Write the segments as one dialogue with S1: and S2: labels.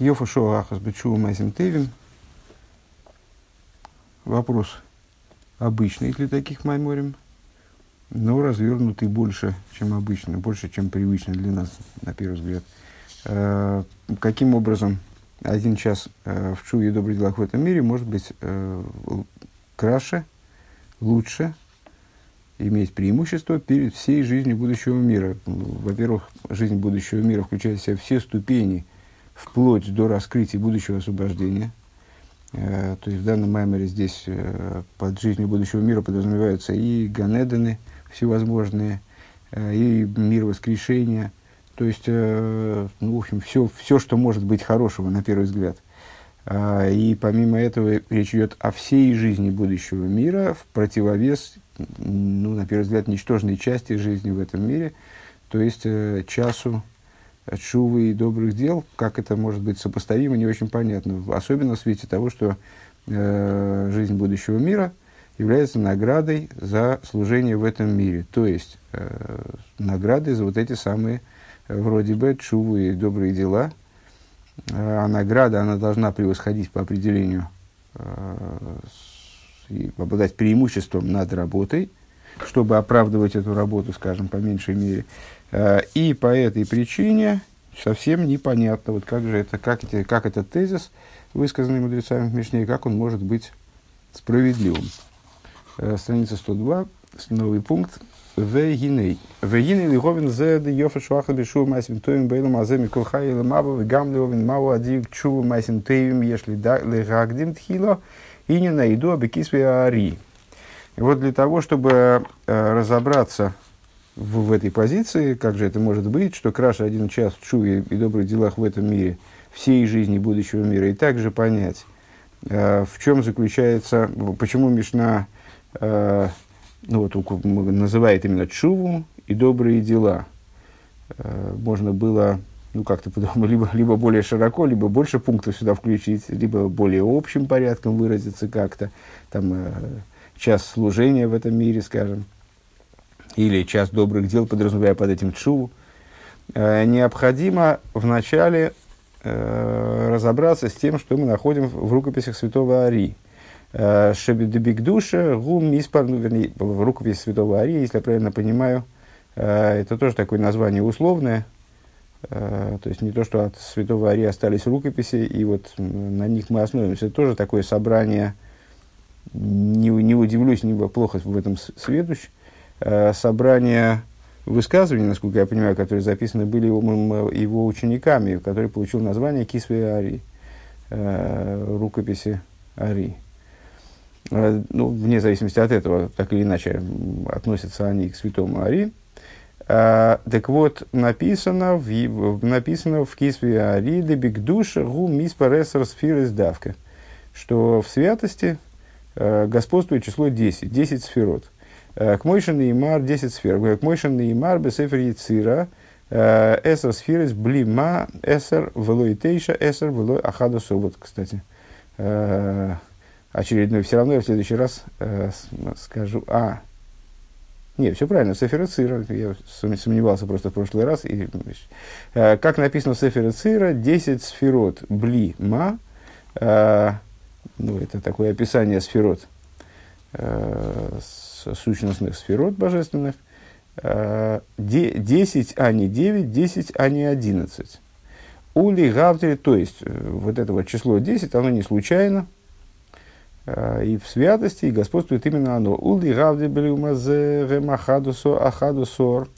S1: Йофа Шоу Ахас Бечу Майсим Тевим. Вопрос обычный для таких майморим, но развернутый больше, чем обычно, больше, чем привычно для нас, на первый взгляд. Э, каким образом один час э, в чуе добрых делах в этом мире может быть э, краше, лучше, иметь преимущество перед всей жизнью будущего мира. Во-первых, жизнь будущего мира включает в себя все ступени – вплоть до раскрытия будущего освобождения. Э, то есть в данном маймере здесь э, под жизнью будущего мира подразумеваются и ганедены всевозможные, э, и мир воскрешения. То есть, ну, в общем, все, все, что может быть хорошего, на первый взгляд. И помимо этого речь идет о всей жизни будущего мира в противовес, ну, на первый взгляд, ничтожной части жизни в этом мире, то есть часу шувы и добрых дел, как это может быть сопоставимо, не очень понятно. Особенно в свете того, что э, жизнь будущего мира является наградой за служение в этом мире. То есть, э, наградой за вот эти самые, э, вроде бы, шувы и добрые дела. Э, а награда, она должна превосходить по определению, э, и обладать преимуществом над работой, чтобы оправдывать эту работу, скажем, по меньшей мере. Э, и по этой причине совсем непонятно, вот как же это, как, эти, как этот тезис, высказанный мудрецами в Мишне, как он может быть справедливым. Э, страница 102, новый пункт. Вегиней. Вегиней лиховин зе де йофа шуаха бешув майсим тоим бейлом аземи кулхай или маба вегам левин мау адив чува майсим тоим если легагдим тхило и не найду абекисве ари. И вот для того, чтобы э, разобраться в, в этой позиции, как же это может быть, что краше один час в чуве и добрых делах в этом мире, всей жизни будущего мира, и также понять, э, в чем заключается, почему Мишна э, ну, вот, называет именно чуву и добрые дела. Э, можно было ну, как-то подумать, либо, либо более широко, либо больше пунктов сюда включить, либо более общим порядком выразиться как-то, там, э, час служения в этом мире, скажем или час добрых дел, подразумевая под этим чуву, э, необходимо вначале э, разобраться с тем, что мы находим в рукописях святого Ари. Э, Шебедебигдуша, гум миспар, ну, вернее, в рукописи святого Ари, если я правильно понимаю, это тоже такое название условное, то есть не то, что от святого Ари остались рукописи, и вот на них мы основываемся. Это тоже такое собрание, не, не удивлюсь, не плохо в этом сведущ, Э, собрания высказываний, насколько я понимаю, которые записаны были его, его учениками, который получил название Кисве Ари, э, рукописи Ари. Э, ну, вне зависимости от этого, так или иначе, относятся они к святому Ари. А, так вот, написано в, написано в Кисве Ари «Дебикдуша гу миспаресар сфирес давка», что в святости э, господствует число 10, 10 сферот. К Мойшин и Имар 10 сфер. К Мойшин и Имар Бесефер Яцира Эсер сферис блима эсер велой тейша эсер велой ахада собот. Кстати, очередной. Все равно я в следующий раз скажу. А, не, все правильно, Сефера Цира, я сомневался просто в прошлый раз. И, как написано в Сефера Цира, 10 сферот бли ма, ну, это такое описание сферот, сущностных сферот божественных, 10, э, а не 9, 10, а не 11. Ули Гавтери, то есть э, вот это вот число 10, оно не случайно, э, и в святости, и господствует именно оно. Ули Гавтери Белюмазе Вемахадусо Ахадусор.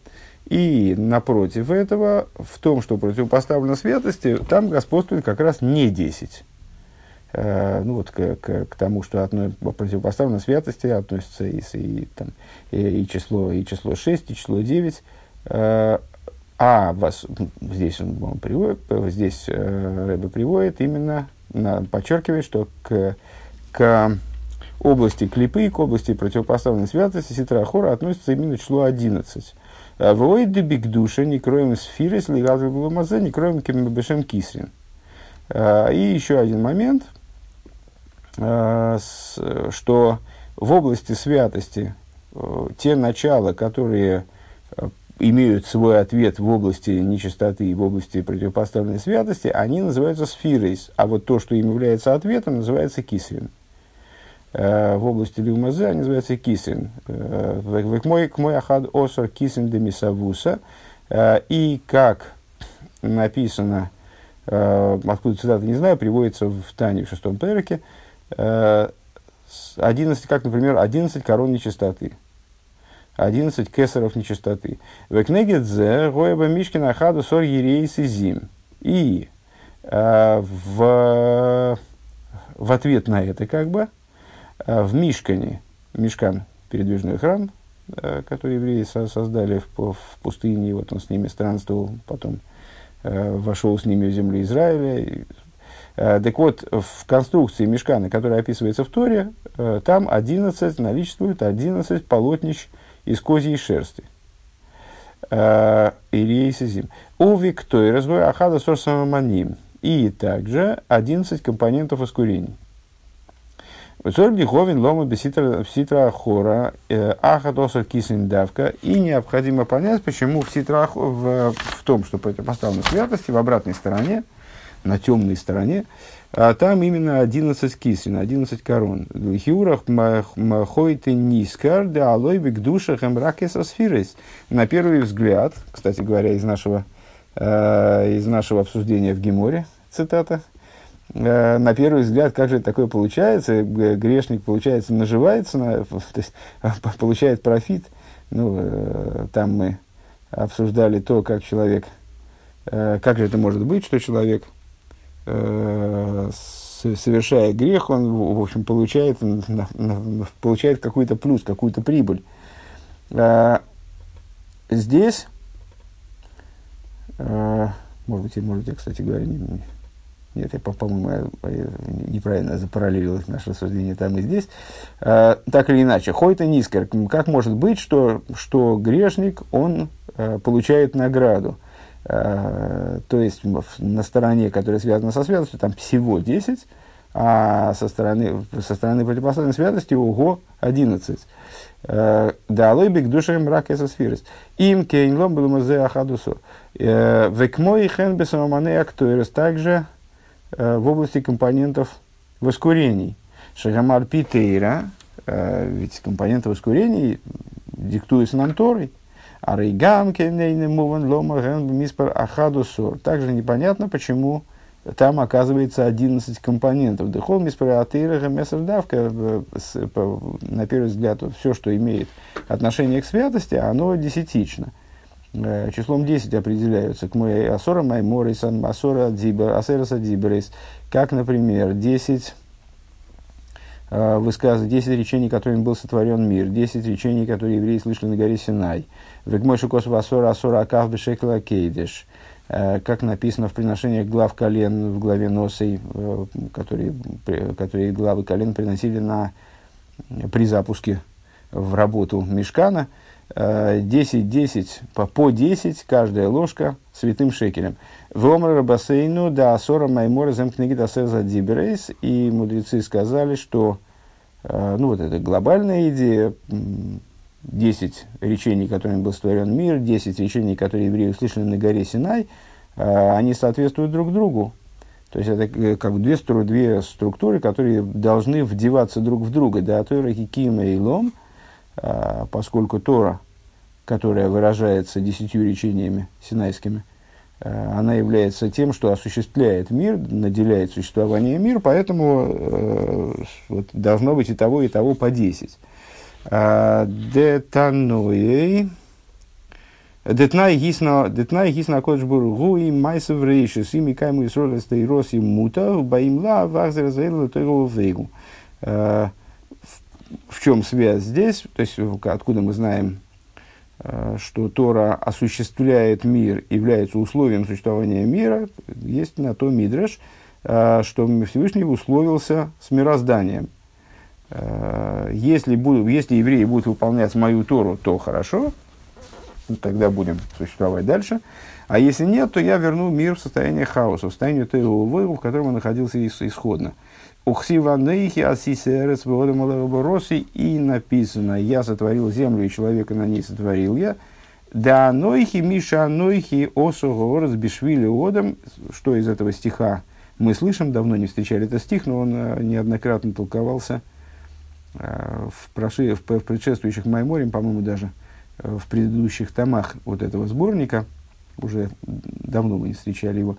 S1: И напротив этого, в том, что противопоставлено святости, там господствует как раз не 10. Э, ну вот к, к, к тому, что одно противопоставлено святости, относится и, и, там, и, и, число, и число 6, и число 9. Э, а вас, здесь он, он приводит, здесь э, Рэбе приводит именно, подчеркивает, что к, к области клипы, к области противопоставленной святости Ситра Хора относится именно число 11. Вой дебик душа, не кроем сфиры, слегал в не кроем кембешем кисрин. И еще один момент – что в области святости э, те начала, которые э, имеют свой ответ в области нечистоты и в области противопоставленной святости, они называются сфирой, а вот то, что им является ответом, называется кисрин. Э, в области Люмазе они называются кисрин. Э, к мой ахад осор кисрин де мисавуса. Э, и как написано, откуда цитата не знаю, приводится в Тане в шестом переке, 11, как, например, 11 корон нечистоты. 11 кесаров нечистоты. Векнегедзе, Гоеба Мишкина Хаду Сор Ерейс и Зим. И э, в, в ответ на это, как бы, э, в Мишкане, Мишкан, передвижной храм, э, который евреи со создали в, пустыне, вот он с ними странствовал, потом э, вошел с ними в землю Израиля. Э, так вот, в конструкции Мишкана, которая описывается в Торе, э, там 11, наличествует 11 полотнищ, из козьей шерсти. Э, Ирия Сизим. Уви кто и разбой ахада сорсамаманим. И также 11 компонентов искурений. Высор диховин лома беситра хора ахатосар кисин давка. И необходимо понять, почему в, ситра, в, в том, что противопоставлено святости, в обратной стороне, на темной стороне, а там именно 11 кисрин, 11 корон. В хиурах махойты нискар, да алой бик душа хэмракеса сфирес. На первый взгляд, кстати говоря, из нашего, э, из нашего обсуждения в Геморе, цитата, э, на первый взгляд, как же такое получается? Грешник, получается, наживается, на, то есть, получает профит. Ну, э, там мы обсуждали то, как человек, э, как же это может быть, что человек – совершая грех, он, в общем, получает, получает какой-то плюс, какую-то прибыль. Э, здесь, э, может быть, может я, кстати говоря, не, нет, я, по-моему, неправильно запараллелил наше рассуждение там и здесь. Так или иначе, Хойта Нискер, как может быть, что, что грешник, он получает награду? Э, то есть на стороне, которая связана со святостью, там всего 10, а со стороны, со стороны противопоставленной святости ого 11. Э, да, лойбик душа мрак эса сфирис. Им кейнлом был мазе ахадусу. Э, Векмой хен бесамамане актуэрис также в области компонентов воскурений. Шагамар питейра, ведь компоненты воскурений диктуются нам Торой. А рейгам кенейный муван лома миспар ахадусор. Также непонятно, почему там оказывается 11 компонентов. Дыхол миспар атыра месардавка. На первый взгляд, все, что имеет отношение к святости, оно десятично. Э, числом 10 определяются к моей асора майморис, асора асераса диберис. Как, например, 10 э, высказывает 10 речений, которыми был сотворен мир, 10 речений, которые евреи слышали на горе Синай, Вегмойши косов асора асора акав бешекла кейдеш. Э, как написано в приношениях глав колен в главе Носой, э, которые, которые главы колен приносили на, при запуске в работу мешкана. 10-10, э, по, по 10, каждая ложка святым шекелем. В Омра бассейну да асора маймора зем книги да диберейс. И мудрецы сказали, что ну, вот эта глобальная идея 10 речений, которыми был створен мир, 10 речений, которые евреи услышали на горе Синай, а, они соответствуют друг другу. То есть это э, как две, две структуры, которые должны вдеваться друг в друга. Да, Тора Кикима и Лом, поскольку Тора, которая выражается десятью речениями синайскими, а, она является тем, что осуществляет мир, наделяет существование мир, поэтому э, вот, должно быть и того, и того по десять. Детануей. Детнай гисна, детнай гисна кодж бургу и майсов рейшис, и микайму и сролес да и рос и мута, баим ла, вахзер заэлла тойгу вейгу. В чем связь здесь? То есть, откуда мы знаем, что Тора осуществляет мир, является условием существования мира, есть на то мидреш, что Всевышний условился с мирозданием. Э, если, буду, если евреи будут выполнять мою Тору, то хорошо, тогда будем существовать дальше. А если нет, то я верну мир в состояние хаоса, в состояние Тейлова, в котором он находился исходно. Ухсиванейхи асисерец роси и написано, я сотворил землю, и человека на ней сотворил я. Да нойхи Миша нойхи осу горос бишвили одам, что из этого стиха мы слышим, давно не встречали этот стих, но он э, неоднократно толковался э, в, проши, в, в предшествующих Майморем, по-моему, даже э, в предыдущих томах вот этого сборника, уже давно мы не встречали его,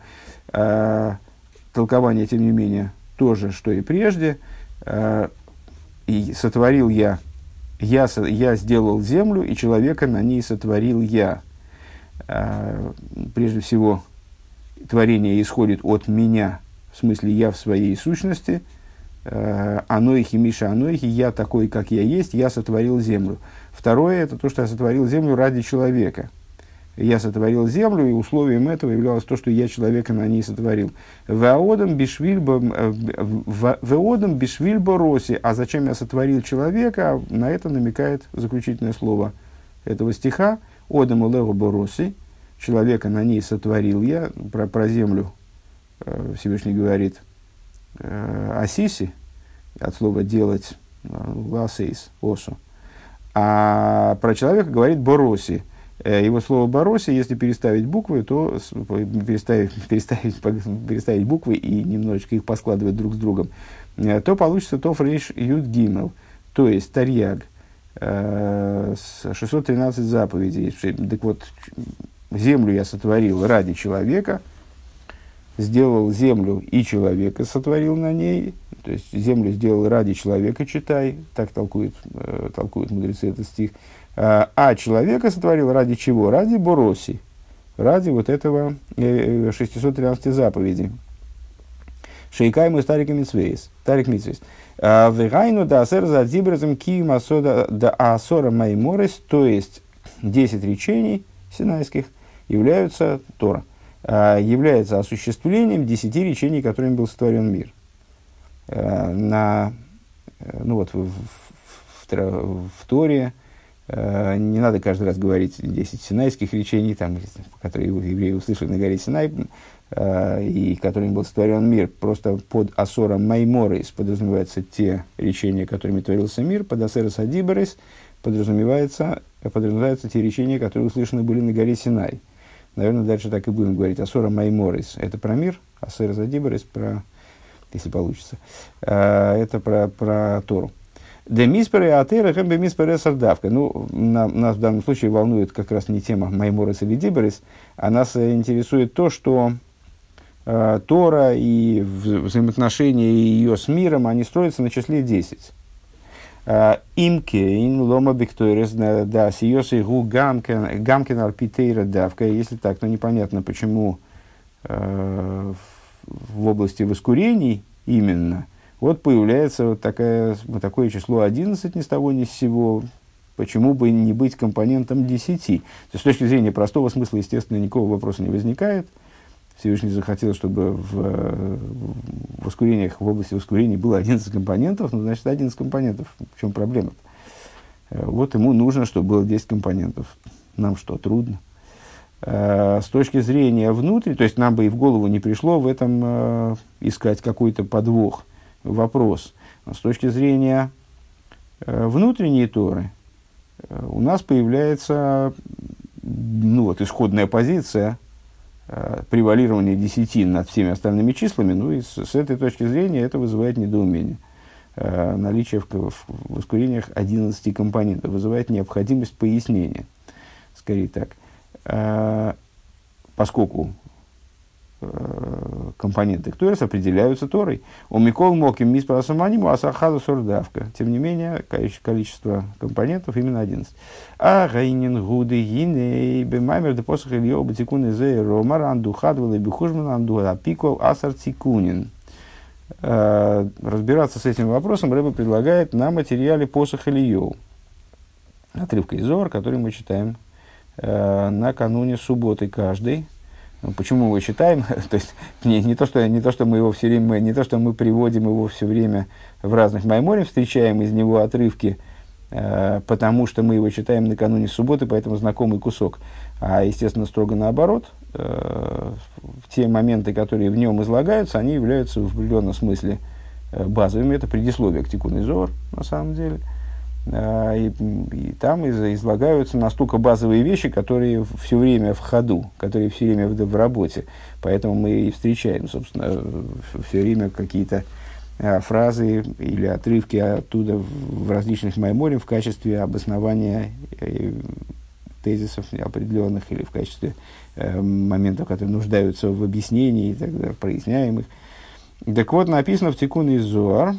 S1: толкование, тем не менее, тоже, что и прежде. И сотворил я, я, я сделал землю, и человека на ней сотворил я. Прежде всего, творение исходит от меня, в смысле я в своей сущности, э, анойхи, Миша Анойхи, я такой, как я есть, я сотворил землю. Второе, это то, что я сотворил землю ради человека. Я сотворил землю, и условием этого являлось то, что я человека на ней сотворил. Веодом бишвильба э, роси. А зачем я сотворил человека? На это намекает заключительное слово этого стиха. Одам лего бороси. Человека на ней сотворил я. Про, про землю Э, Всевышний говорит э, асиси, от слова делать, э, ласейс, осу. А про человека говорит бороси. Его слово бороси, если переставить буквы, то переставить, переставить, переставить буквы и немножечко их поскладывать друг с другом, то получится то фрейш юд гимел, то есть тарьяг, 613 заповедей. Так вот, землю я сотворил ради человека – сделал землю и человека сотворил на ней, то есть землю сделал ради человека, читай, так толкуют, э, толкуют мудрецы этот стих, а, а человека сотворил ради чего? Ради Бороси, ради вот этого э, 613 заповедей. Шейкай мы старик митсвейс, старик митсвейс. А, Вегайну да асер за дибразом кием асода да асора майморес, то есть 10 речений синайских являются Тора. А, является осуществлением десяти речений, которыми был сотворен мир. А, на, э, ну вот, в, в, в, в Торе не надо каждый раз говорить 10 синайских речений, там, которые евреи услышали на горе Синай, и которыми был сотворен мир. Просто под Асором Майморис подразумеваются те речения, которыми творился мир, под Асерос Адиборис подразумевается, подразумеваются те речения, которые услышаны были на горе Синай. Наверное, дальше так и будем говорить. Асора Майморис – это про мир, а Сера Задиборис – про, если получится, а, это про, про Тору. Де миспере атера хэмбе миспере сардавка. Ну, на, нас в данном случае волнует как раз не тема Майморис или а нас интересует то, что э, Тора и взаимоотношения ее с миром, они строятся на числе 10. Имке, лома биктойрес, да, сиосы гу гамкен арпитейра давка. Если так, то непонятно, почему э, в области воскурений именно вот появляется вот, такая, вот такое число 11 ни с того ни с сего. Почему бы не быть компонентом 10? То есть, с точки зрения простого смысла, естественно, никакого вопроса не возникает. Э, Всевышний захотел, чтобы в, в воскурениях, в области воскурений было 11 компонентов, ну, значит, 11 компонентов. В чем проблема? -то? Вот ему нужно, чтобы было 10 компонентов. Нам что, трудно? Э, с точки зрения внутри, то есть нам бы и в голову не пришло в этом э, искать какой-то подвох, вопрос. с точки зрения э, внутренней Торы, у нас появляется ну, вот, исходная позиция – Э, превалирование десятин над всеми остальными числами, ну и с, с этой точки зрения это вызывает недоумение. Э, наличие в, в, воскурениях 11 компонентов вызывает необходимость пояснения. Скорее так. Э, поскольку Э, компоненты Ктурес определяются Торой. У Микол Моким Миспара Саманиму Асахаза Сурдавка. Тем не менее, количество компонентов именно 11. А Гайнин Гуды Гиней Бемаймер де Посох Ильё Батикун Изе Ромар Анду Хадвал и Бихужман Анду Апикол Асар Тикунин. Э, разбираться с этим вопросом Рэба предлагает на материале Посох Ильё. Отрывка из Зор, который мы читаем э, накануне субботы каждый почему мы его читаем? то есть не, не, то, что, не то, что мы его все время, не то, что мы приводим его все время в разных майморе, встречаем из него отрывки, э, потому что мы его читаем накануне субботы, поэтому знакомый кусок. А, естественно, строго наоборот, э, те моменты, которые в нем излагаются, они являются в определенном смысле э, базовыми. Это предисловие к Тикун Зор, на самом деле. А, и, и там из, излагаются настолько базовые вещи, которые все время в ходу, которые все время в, в работе. Поэтому мы и встречаем, собственно, все время какие-то а, фразы или отрывки оттуда в, в различных майморях в качестве обоснования э, тезисов определенных или в качестве э, моментов, которые нуждаются в объяснении и так далее, проясняемых. Так вот, написано в Тикун из Зуар, э,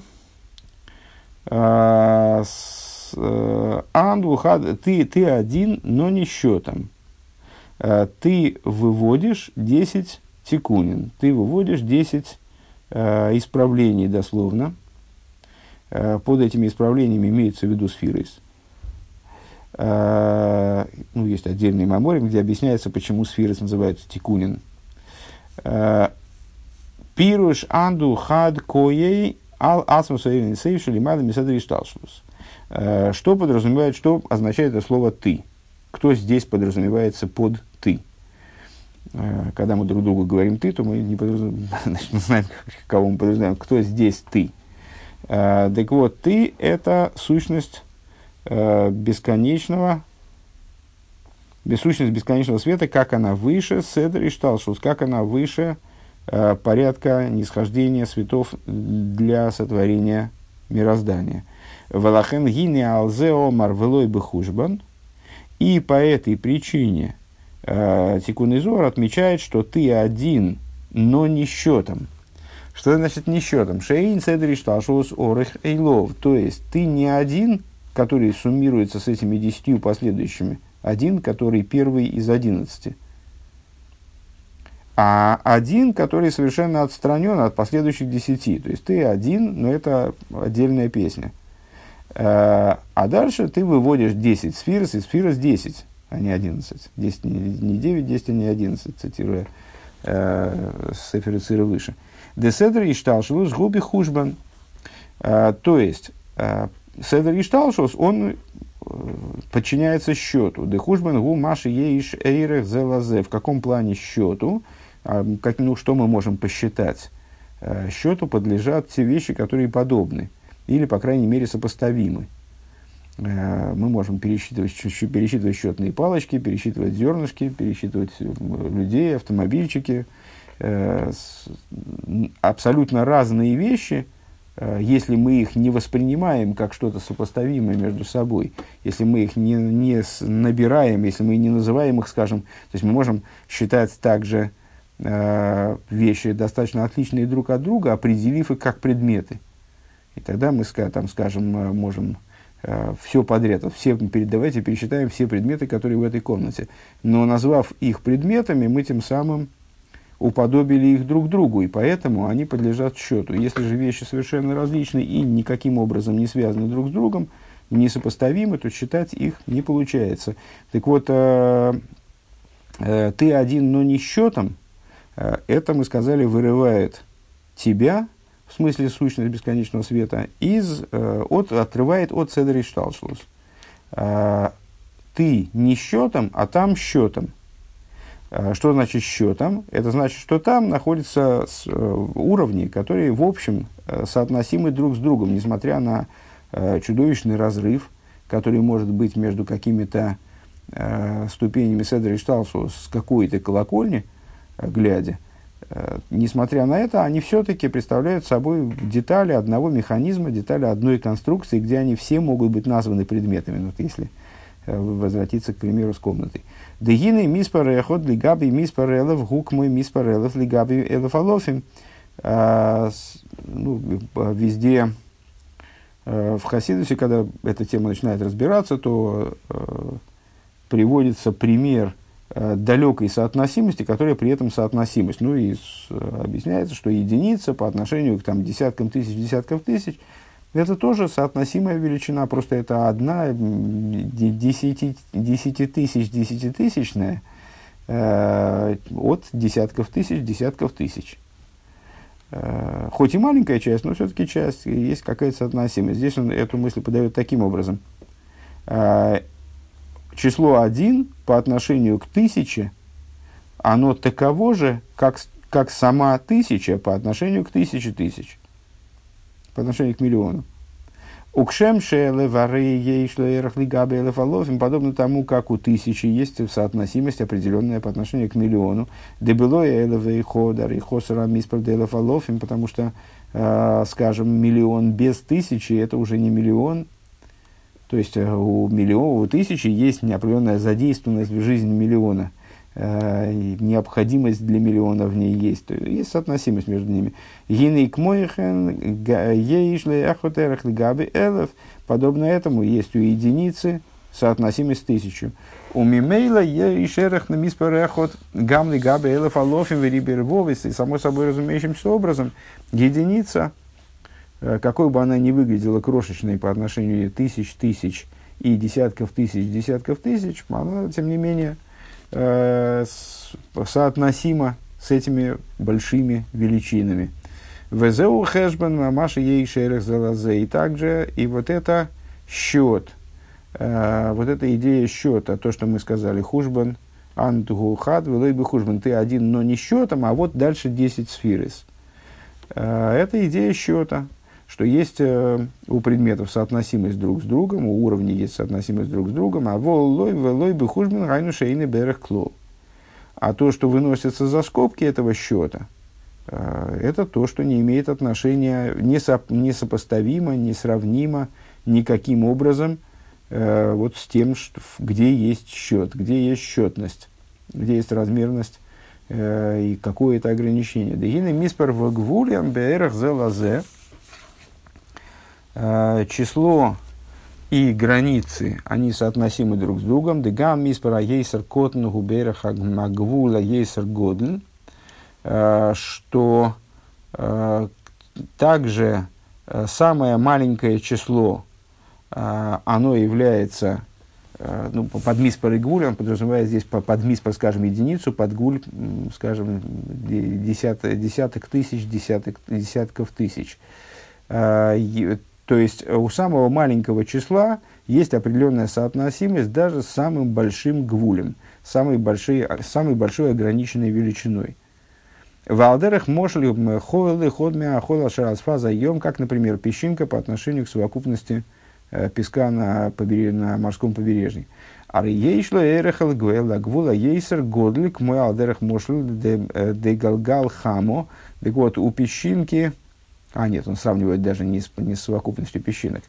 S1: Э, Андвухад, ты, ты один, но не счетом. Э, ты выводишь 10 тикунин, ты выводишь 10 э, исправлений дословно. Под этими исправлениями имеется в виду сфирис. Ну, есть отдельный меморий, где объясняется, почему сфирис называется тикунин. Пируш анду хад коей ал асмусаевин сейвшили мада мисадри шталшлус. Э, что подразумевает, что означает это слово «ты»? Кто здесь подразумевается под «ты»? Э, когда мы друг другу говорим «ты», то мы не, подразумеваем, знаем, кого мы подразумеваем. Кто здесь «ты»? Э, так вот, «ты» — это сущность бесконечного, бессущность бесконечного света, как она выше Седр и Шталшус, как она выше порядка нисхождения светов для сотворения мироздания – Валахен гини алзе омар велой бехужбан. И по этой причине э, Тикун отмечает, что ты один, но не счетом. Что значит не счетом? Шейн седри шташус орех эйлов. То есть ты не один, который суммируется с этими десятью последующими, один, который первый из одиннадцати. А один, который совершенно отстранен от последующих десяти. То есть ты один, но это отдельная песня. Э, а дальше ты выводишь 10 сфер, и сферос 10, а не 11. 10, не 9, 10, а не 11, цитируя э, Сефер выше. Деседр и шталшилус губи хужбан. Э, то есть, э, Седер и шталшилус, он подчиняется счету. Дехужбан гу маши еиш эйрех зелазе. В каком плане счету? Как, ну, что мы можем посчитать? Счету подлежат те вещи, которые подобны или, по крайней мере, сопоставимы. Э, мы можем пересчитывать, пересчитывать счетные палочки, пересчитывать зернышки, пересчитывать э, людей, автомобильчики. Э, абсолютно разные вещи, если мы их не воспринимаем как что-то сопоставимое между собой, если мы их не, не набираем, если мы не называем их, скажем, то есть мы можем считать также вещи достаточно отличные друг от друга, определив их как предметы. И тогда мы, там, скажем, э, можем э, все подряд, все, давайте пересчитаем все предметы, которые в этой комнате. Но назвав их предметами, мы тем самым уподобили их друг другу, и поэтому они подлежат счету. Если же вещи совершенно различны и никаким образом не связаны друг с другом, несопоставимы, то считать их не получается. Так вот, э, э, ты один, но не счетом, э, это, мы сказали, вырывает тебя в смысле сущность бесконечного света, из, э, от, отрывает от Седри Шталшлус. Э, ты не счетом, а там счетом. Э, что значит счетом? Это значит, что там находятся уровни, которые, в общем, соотносимы друг с другом, несмотря на чудовищный разрыв, который может быть между какими-то ступенями Седри Шталшус с какой-то колокольни, глядя. Э, несмотря на это, они все-таки представляют собой детали одного механизма, детали одной конструкции, где они все могут быть названы предметами, ну, если э, возвратиться, к примеру, с комнатой. Дегины миспарехот лигаби миспарелов гук мой миспарелов лигаби элефалофим. А, ну, везде э, в Хасидусе, когда эта тема начинает разбираться, то приводится пример – далекой соотносимости, которая при этом соотносимость. Ну и с, объясняется, что единица по отношению к там, десяткам тысяч, десяткам тысяч, это тоже соотносимая величина, просто это одна десяти, десяти тысяч, десятитысячная э, от десятков тысяч, десятков тысяч. Э, хоть и маленькая часть, но все-таки часть, есть какая-то соотносимость. Здесь он эту мысль подает таким образом. Число 1 по отношению к тысяче, оно таково же, как, как сама тысяча по отношению к тысяче тысяч, по отношению к миллиону. Укшем шеле вары ейшле подобно тому, как у тысячи есть соотносимость определенная по отношению к миллиону. Дебело элеве и ходар и хосара миспар элефалофим, потому что, э, скажем, миллион без тысячи это уже не миллион. То есть э, у миллиона, у тысячи есть определенная задействованность в жизни миллиона – Э, необходимость для миллиона в ней есть. То есть, есть соотносимость между ними. Гины к моихен, еишле ахотерах габи элев. Подобно этому есть у единицы соотносимость с тысячу. У мимейла еишерах на миспарехот гамли габи элев алофим верибервовис. И само собой разумеющимся образом единица, э, какой бы она ни выглядела крошечной по отношению тысяч, тысяч и десятков тысяч, десятков тысяч, она, тем не менее, э, соотносимо с этими большими величинами. Везеу хэшбан мамаши ей шерех залазе. И также, и вот это счет, э, вот эта идея счета, то, что мы сказали, хужбан, антугу хад, бы хужбан, ты один, но не счетом, а вот дальше 10 сфирис. Э, это идея счета что есть э, у предметов соотносимость друг с другом, у уровней есть соотносимость друг с другом, а волой, волой бы хужбин гайну шейны берех кло. А то, что выносится за скобки этого счета, э, это то, что не имеет отношения, не, со, не сопоставимо, не сравнимо никаким образом э, вот с тем, что, где есть счет, где есть счетность, где есть размерность э, и какое-то ограничение. Дегины миспар в гвулям берех зелазе – число и границы, они соотносимы друг с другом. Дегам миспара ейсер котн губераха магвула ейсер годль, э, что э, также самое маленькое число, оно является ну, под миспар и гуль, он подразумевает здесь под миспар, скажем, единицу, под гуль, скажем, десяток, десяток тысяч, десяток, десятков тысяч. То есть э, у самого маленького числа есть определенная соотносимость даже с самым большим гвулем, самой большой, самой большой ограниченной величиной. В алдерах мошли хойлы ходми ахола шарасфа заем, как, например, песчинка по отношению к совокупности э, песка на, побереж... на морском побережье. А ейшло эрехал гвела гвула ейсер годлик мой алдерах мошли де галгал хамо. Так вот, у песчинки а нет, он сравнивает даже не с, не с совокупностью песчинок,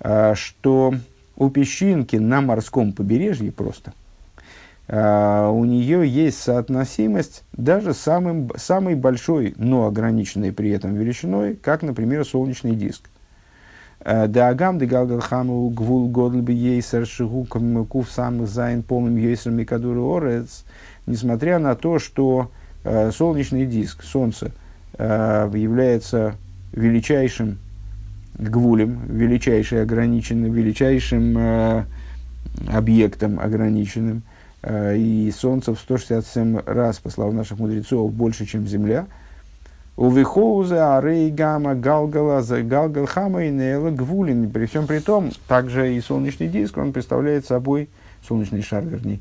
S1: а, что у песчинки на морском побережье просто а, у нее есть соотносимость даже самым, самой большой, но ограниченной при этом величиной, как, например, солнечный диск. А, דהגם דגלגל חמה הוא גדול ביותר שהוא קוף סמך זיין פעמים יותר מכדור הארץ, несмотря на то, что солнечный диск, солнце, является величайшим гвулем, величайшим ограниченным, величайшим э, объектом ограниченным. Э, и Солнце в 167 раз, по словам наших мудрецов, больше, чем Земля. У Вихоуза, Арей, Гамма, Галгала, Галгал, Хама и Нейла, Гвулин. При всем при том, также и солнечный диск, он представляет собой, солнечный шар, вернее,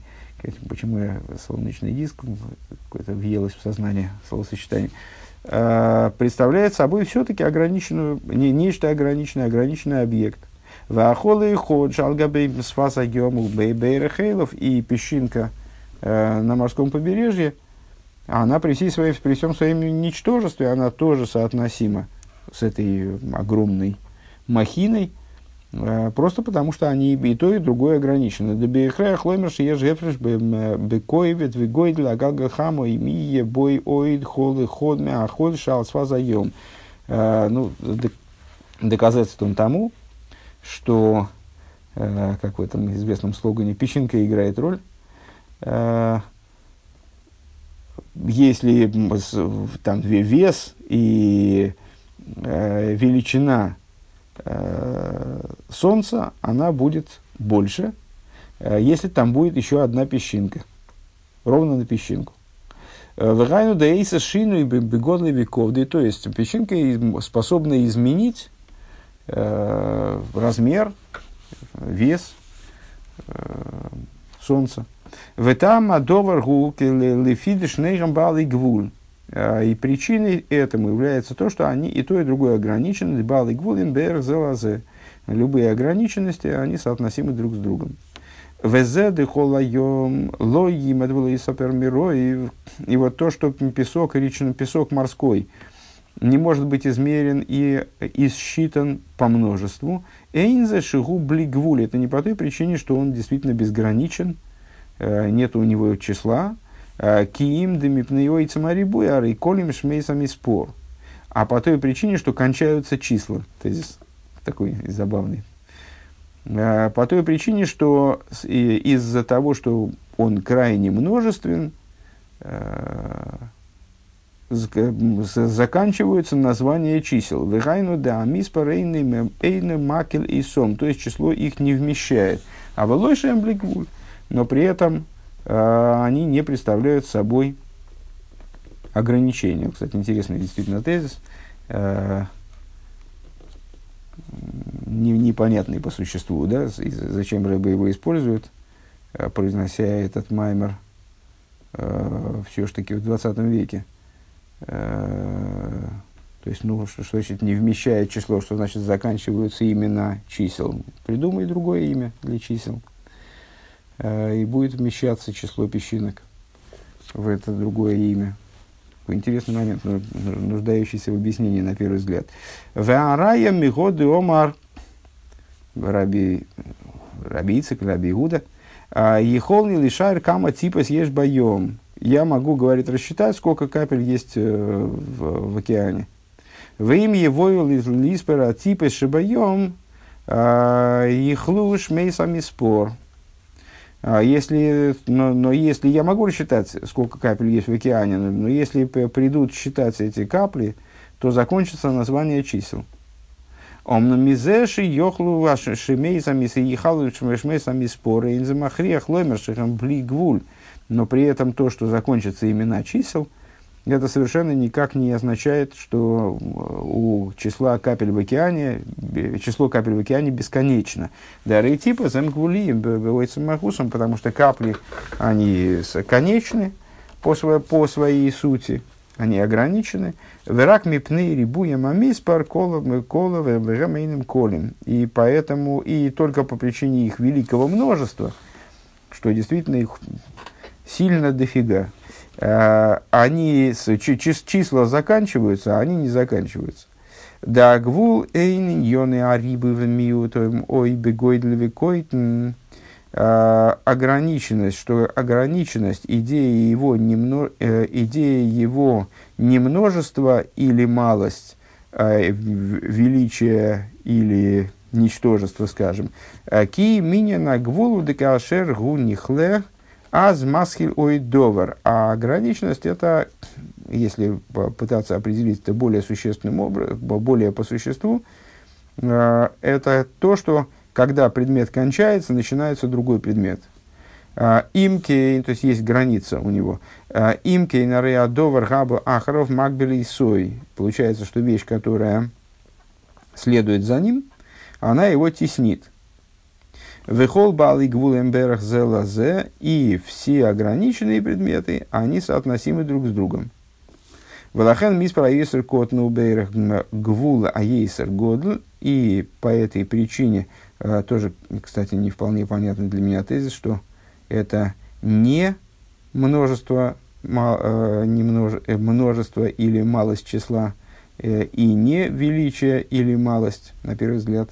S1: почему я солнечный диск, какое-то въелось в сознание словосочетание, представляет собой все-таки ограниченную, не, нечто ограниченное, ограниченный объект. Вахолы и ход, шалгабей сфаса бейрехейлов и песчинка э, на морском побережье, она при, всей своей, при всем своем ничтожестве, она тоже соотносима с этой огромной махиной, Э, просто потому, что они и то, и другое ограничены. Дебейхрея хлоймерши еш гефреш бекоевет вигойд лагалга хамо и мие бой оид холы ходме ахоль шал свазаем. Э, ну, доказательством тому, что, э, как в этом известном слогане, песчинка играет роль, если там вес и величина Э, Солнца, она будет больше, э, если там будет еще одна песчинка, ровно на песчинку. Э, Вегайну да эйса шину и бегодли веков, то есть песчинка способна изменить размер, вес Солнца. В этом лефидиш нейгам бал гвуль. А, и причиной этому является то, что они и то, и другое ограничены. Бал и гвулин бер зелазе. любые ограниченности, они соотносимы друг с другом. Везеды холайом лоим и сапермирой. И вот то, что песок, речный песок морской, не может быть измерен и исчитан по множеству. Эйнзе шигу блигвуль. Это не по той причине, что он действительно безграничен, э, нет у него числа. Э, Киим демипнеой цамарибуяр и колем шмейсами спор. А по той причине, что кончаются числа. Тезис такой забавный. Э, по той причине, что из-за того, что он крайне множествен, э, заканчиваются названия чисел. Вегайну да амиспа эйны макель и сом. То есть число их не вмещает. А волойша эмблигвуль. Но при этом они не представляют собой ограничения. Кстати, интересный действительно тезис не, непонятный по существу, да, и зачем рыбы его используют, э, произнося этот маймер э, все-таки в 20 веке. То есть, ну, что, что значит не вмещает число, что значит заканчиваются имена чисел. Придумай другое имя для чисел. Э, и будет вмещаться число песчинок в это другое имя. Интересный момент, нуждающийся в объяснении на первый взгляд. Веарая мигоды омар раби, раби Ицек, раби Иуда. «А, Ехолни лишайр кама типа съешь боем. Я могу, говорит, рассчитать, сколько капель есть э, в, в океане. В имя его лиспера типа шибаем а, ехлуш мейсами спор. А если, но, но если я могу рассчитать, сколько капель есть в океане, но если придут считать эти капли, то закончится название чисел. Омна мизеши йохлу ваши ехалу шмешмейсами споры инзамахриях ломершихам блигвуль. Но при этом то, что закончится имена чисел – это совершенно никак не означает, что э, у числа капель в океане, число капель в океане бесконечно. Дары типа замквулием бывается потому что капли, они конечны по, своей, по своей сути, они ограничены. Верак мипны рибуем амиспар кола кола вегамейным колем. И поэтому, и только по причине их великого множества, что действительно их сильно дофига, Э, они, числа заканчиваются, а они не заканчиваются. Да гвул эйн йоны арибы в миутом ой бегойдлеве койтн э, ограниченность, что ограниченность идеи его, немно, э, идея его немножества или малость, величие или ничтожество, скажем. Ки миня на гвулу декашер гу нихлех – Аз масхиль ой довар. А ограниченность это, если пытаться определить это более существенным образом, более по существу, э, это то, что когда предмет кончается, начинается другой предмет. Э, Имкей, то есть есть граница у него. Э, Имкей нарея довар хаба ахаров макбели сой. Получается, что вещь, которая следует за ним, она его теснит. Вехол бал и гвулемберах зелазе, и все ограниченные предметы, они соотносимы друг с другом. Валахен миспар аесер кот нубейрах гвула аесер годл, и по этой причине, э, тоже, кстати, не вполне понятный для меня тезис, что это не множество, э, не множ, э, множество или малость числа, и не величие или малость, на первый взгляд,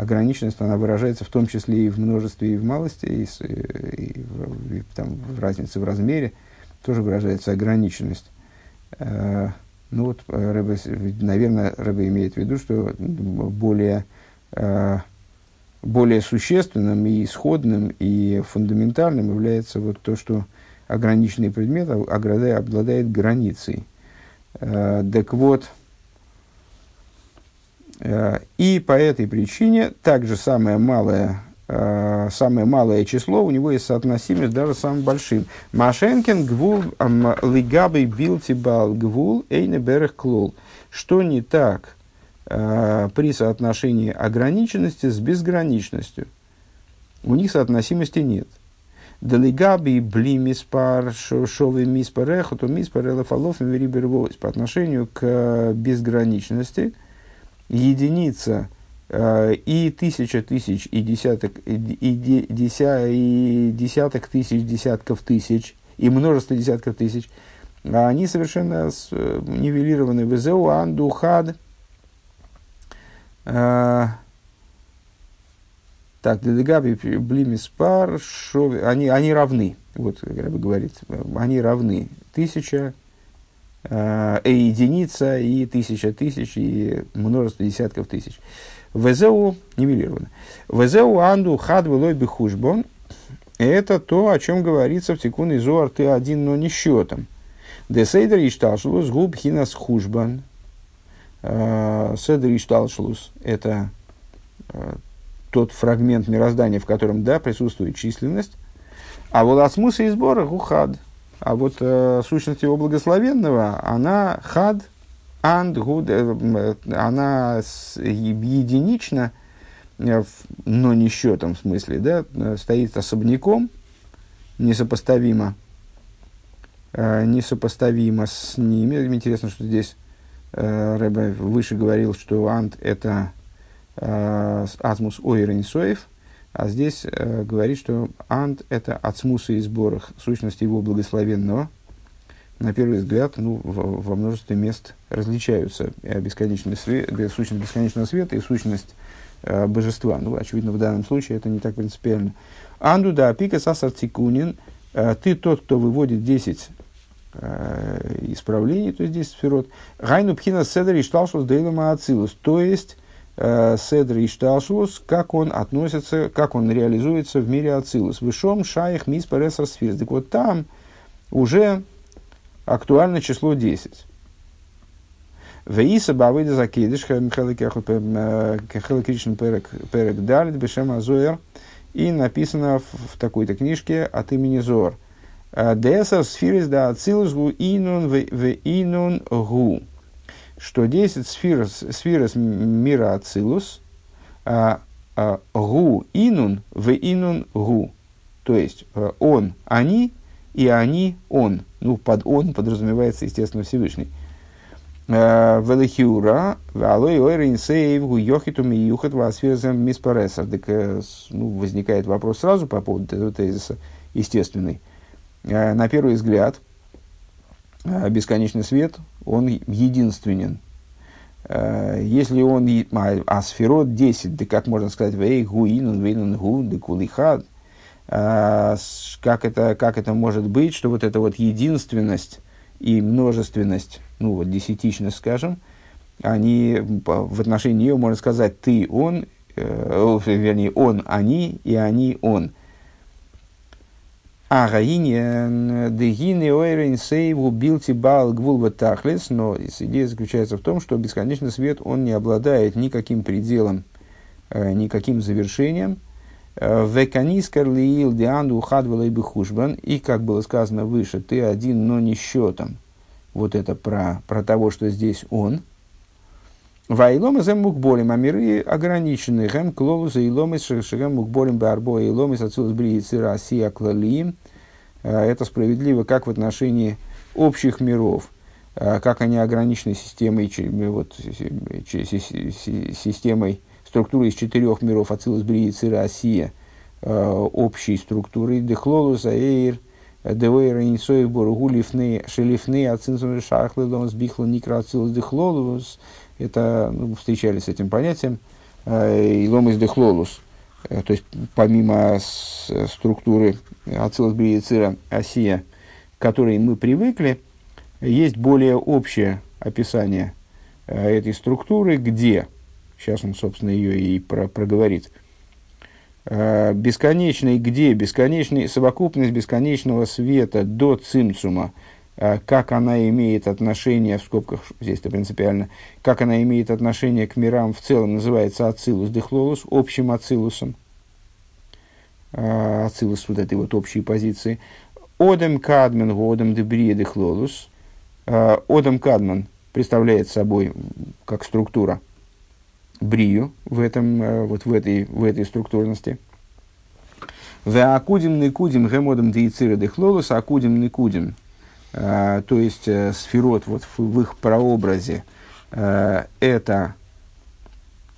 S1: ограниченность, она выражается в том числе и в множестве, и в малости, и, и, в, и там, в разнице в размере, тоже выражается ограниченность. Э, ну вот, Рэбе, наверное, Рэбе имеет в виду, что более, э, более существенным и исходным и фундаментальным является вот то, что ограниченный предмет обладает, обладает границей. Э, так вот, Э, и по этой причине также самое малое, э, самое малое число у него есть соотносимость даже самым большим. Машенкин гвул лигабей билтибал гвул эйнеберех клол. Что не так э, при соотношении ограниченности с безграничностью? У них соотносимости нет. Делигаби бли миспар шовы миспар эхоту миспар элефалов по отношению к безграничности – единица и тысяча тысяч, и десяток, и, деся, и десяток тысяч, десятков тысяч, и множество десятков тысяч, они совершенно нивелированы. Везеу анду хад. Так, Дедегаби Блимиспар, они, они равны. Вот, как бы говорит, они равны. Тысяча, э, единица и тысяча тысяч, и множество десятков тысяч. ВЗУ нивелировано. ВЗУ анду хад вылой бихушбон. Это то, о чем говорится в тикуне Зоар Т1, но не счетом. Десейдер ишталшлус губ хинас хушбан. Э, Седер ишталшлус – это э, тот фрагмент мироздания, в котором, да, присутствует численность, а смысла и сбора гухад. А вот э, сущность его благословенного, она хад, анд, гуд, э, она с, единична, э, но не счетом в смысле, да, э, стоит особняком, несопоставимо, э, несопоставимо с ними. Интересно, что здесь э, Рэбе выше говорил, что анд это Э, Ацмус Ойренсоев, а здесь э, говорит, что Ант – это Ацмуса и сборах, сущности его благословенного. На первый взгляд, ну, во, во множестве мест различаются бесконечный свет, сущность бесконечного света и сущность э, божества. Ну, очевидно, в данном случае это не так принципиально. Анду да пика сасар цикунин, э, ты тот, кто выводит 10 э, исправлений, то есть 10 сферот. Гайну пхина седер и шталшус дейлама ацилус, то есть Седр и Шталшус, как он относится, как он реализуется в мире Ацилус. Вышом Шаих Мис Паресар Сфирс. Так вот там уже актуально число 10. Веиса Бавыда Закидыш, Михаил Кришн Перек Далит, Бешем Азуэр. И написано в, такой-то книжке от имени Зор. «Э, Десар Сфирис да Ацилус гу инун в инун гу что 10 сфер, сфер мира Ацилус, а, а, гу инун в инун гу. То есть э, он, они, и они, он. Ну, под он подразумевается, естественно, Всевышний. Э, Велихиура, алой ойрин сейв гу йохиту ми юхат васфирзем миспаресар. Так э, ну, возникает вопрос сразу по поводу этого тезиса, естественный. На первый взгляд, бесконечный свет, он единственен. Э, если он, а, сферот 10, да как можно сказать, вей гуинун, вейнун гу, да кулихад, э, как это, как это может быть, что вот эта вот единственность и множественность, ну вот десятичность, скажем, они в отношении нее можно сказать ты, он, э, вернее, он, они, и они, он. А гаине дегине ойрен сейву билти бал гвул тахлес, но идея заключается в том, что бесконечный свет, он не обладает никаким пределом, э, никаким завершением. Веканискар лиил дианду хадвала и бихушбан, и, как было сказано выше, ты один, но не счетом. Вот это про, про того, что здесь он. Вайломы зем мукболем, а миры ограничены. Гэм клолус и ломис шэгэм мукболем барбо и ломис отсюда бриицы Россия клалиим. Э, это справедливо как в отношении общих миров, э, как они ограничены системой, вот, системой структуры из четырех миров Ацилус Бриицы Россия, э, общей структуры Дехлолус, Аэйр, Девейр, Инсоев, Боругу, Лифны, Шелифны, Ацинсум, Шахлы, Ломас, Бихла, Никра, Ацилус, Дехлолус, это, ну, встречались с этим понятием, э, илом из дехлолус, э, то есть помимо структуры ацилус бриецира осия, к которой мы привыкли, есть более общее описание э, этой структуры, где, сейчас он, собственно, ее и про, проговорит, бесконечной, где бесконечный, совокупность бесконечного света до цимцума – как она имеет отношение, в скобках здесь это принципиально, как она имеет отношение к мирам в целом, называется ацилус дехлолус, общим ацилусом. Э, ацилус вот этой вот общей позиции. Одем кадмен, одем дебрия дехлолус. Э, одем кадмен представляет собой как структура брию в, этом, вот в, этой, в этой структурности. В акудим никудим гемодом деицира дехлолус, акудим никудим то есть э, сферот вот в, в их прообразе, э, это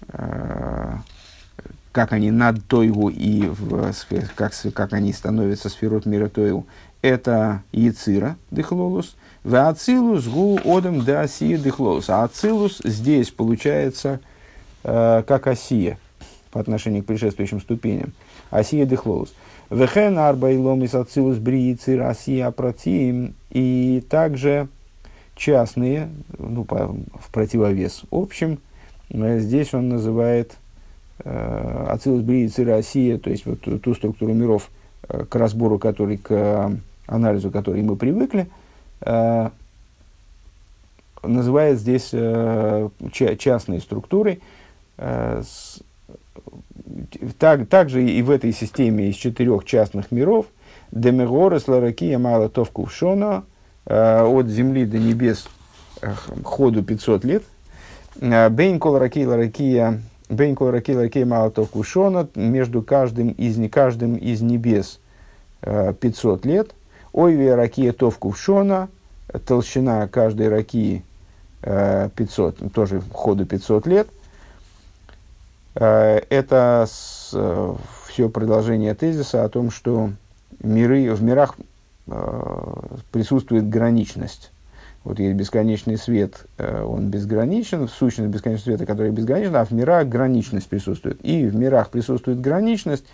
S1: э, как они над Тойгу и в, как, как они становятся сферот мира Тойгу, это Яцира Дехлолус, в Ацилус гу одам да Асия Дехлолус. А Ацилус здесь получается э, как Осия по отношению к предшествующим ступеням. Осия Дехлолус. Вехен арба иломис Ацилус бри Яцира Осия Апратиим. И также частные, ну, по, в противовес общим, э, здесь он называет э, Ацилус бри Яцира Осия, то есть вот ту структуру миров, э, к разбору которой, к анализу которой мы привыкли, э, называет здесь э, частной структурой. Э, с, так, также и в этой системе из четырех частных миров Демегорес Ларакия Мала Товкувшона от земли до небес ходу 500 лет. Бейн Коларакия Ларакия Бейн Коларакия Ларакия Мала Товкувшона между каждым из, каждым из небес 500 лет – Ойве ракия тов кувшона, толщина каждой ракии 500, э, тоже ходу 500 лет. Э, это с, э, все продолжение тезиса о том, что миры, в мирах присутствует граничность. Вот есть бесконечный свет, он безграничен, в сущности бесконечного света, который безграничен, а в мирах граничность присутствует. И в мирах присутствует граничность,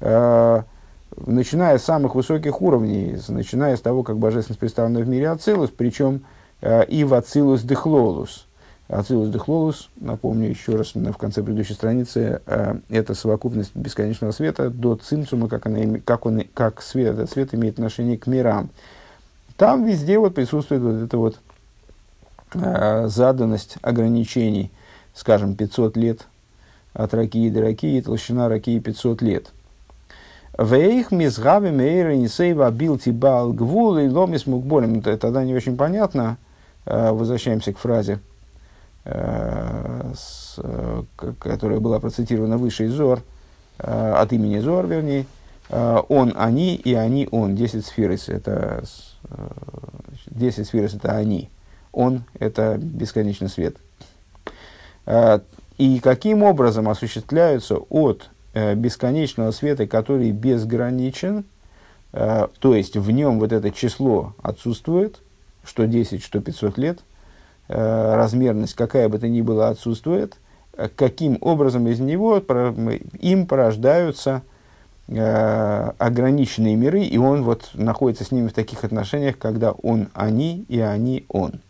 S1: начиная с самых высоких уровней, начиная с того, как божественность представлена в мире Ацилус, причем э, и в Ацилус Дехлолус. Ацилус Дехлолус, напомню еще раз в конце предыдущей страницы, э, это совокупность бесконечного света до цимцума, как, она, как, он, как свет, этот свет имеет отношение к мирам. Там везде вот присутствует вот эта вот э, заданность ограничений, скажем, 500 лет от ракии до ракии, толщина ракии 500 лет – Вейх мизгави мейра нисейва билти бал гвул и ломис мукболем. Тогда не очень понятно. Э, возвращаемся к фразе, э, которая была процитирована выше из Зор, э, от имени Зор, вернее. Он, они и они, он. Десять сферис это десять сферис это они. Он это бесконечный свет. И каким образом осуществляются от Э, бесконечного света, который безграничен, э, то есть в нем вот это число отсутствует, что 10, что 500 лет, э, размерность какая бы то ни была отсутствует, каким образом из него им порождаются ограниченные миры, и он вот находится с ними в таких отношениях, когда он они и они он.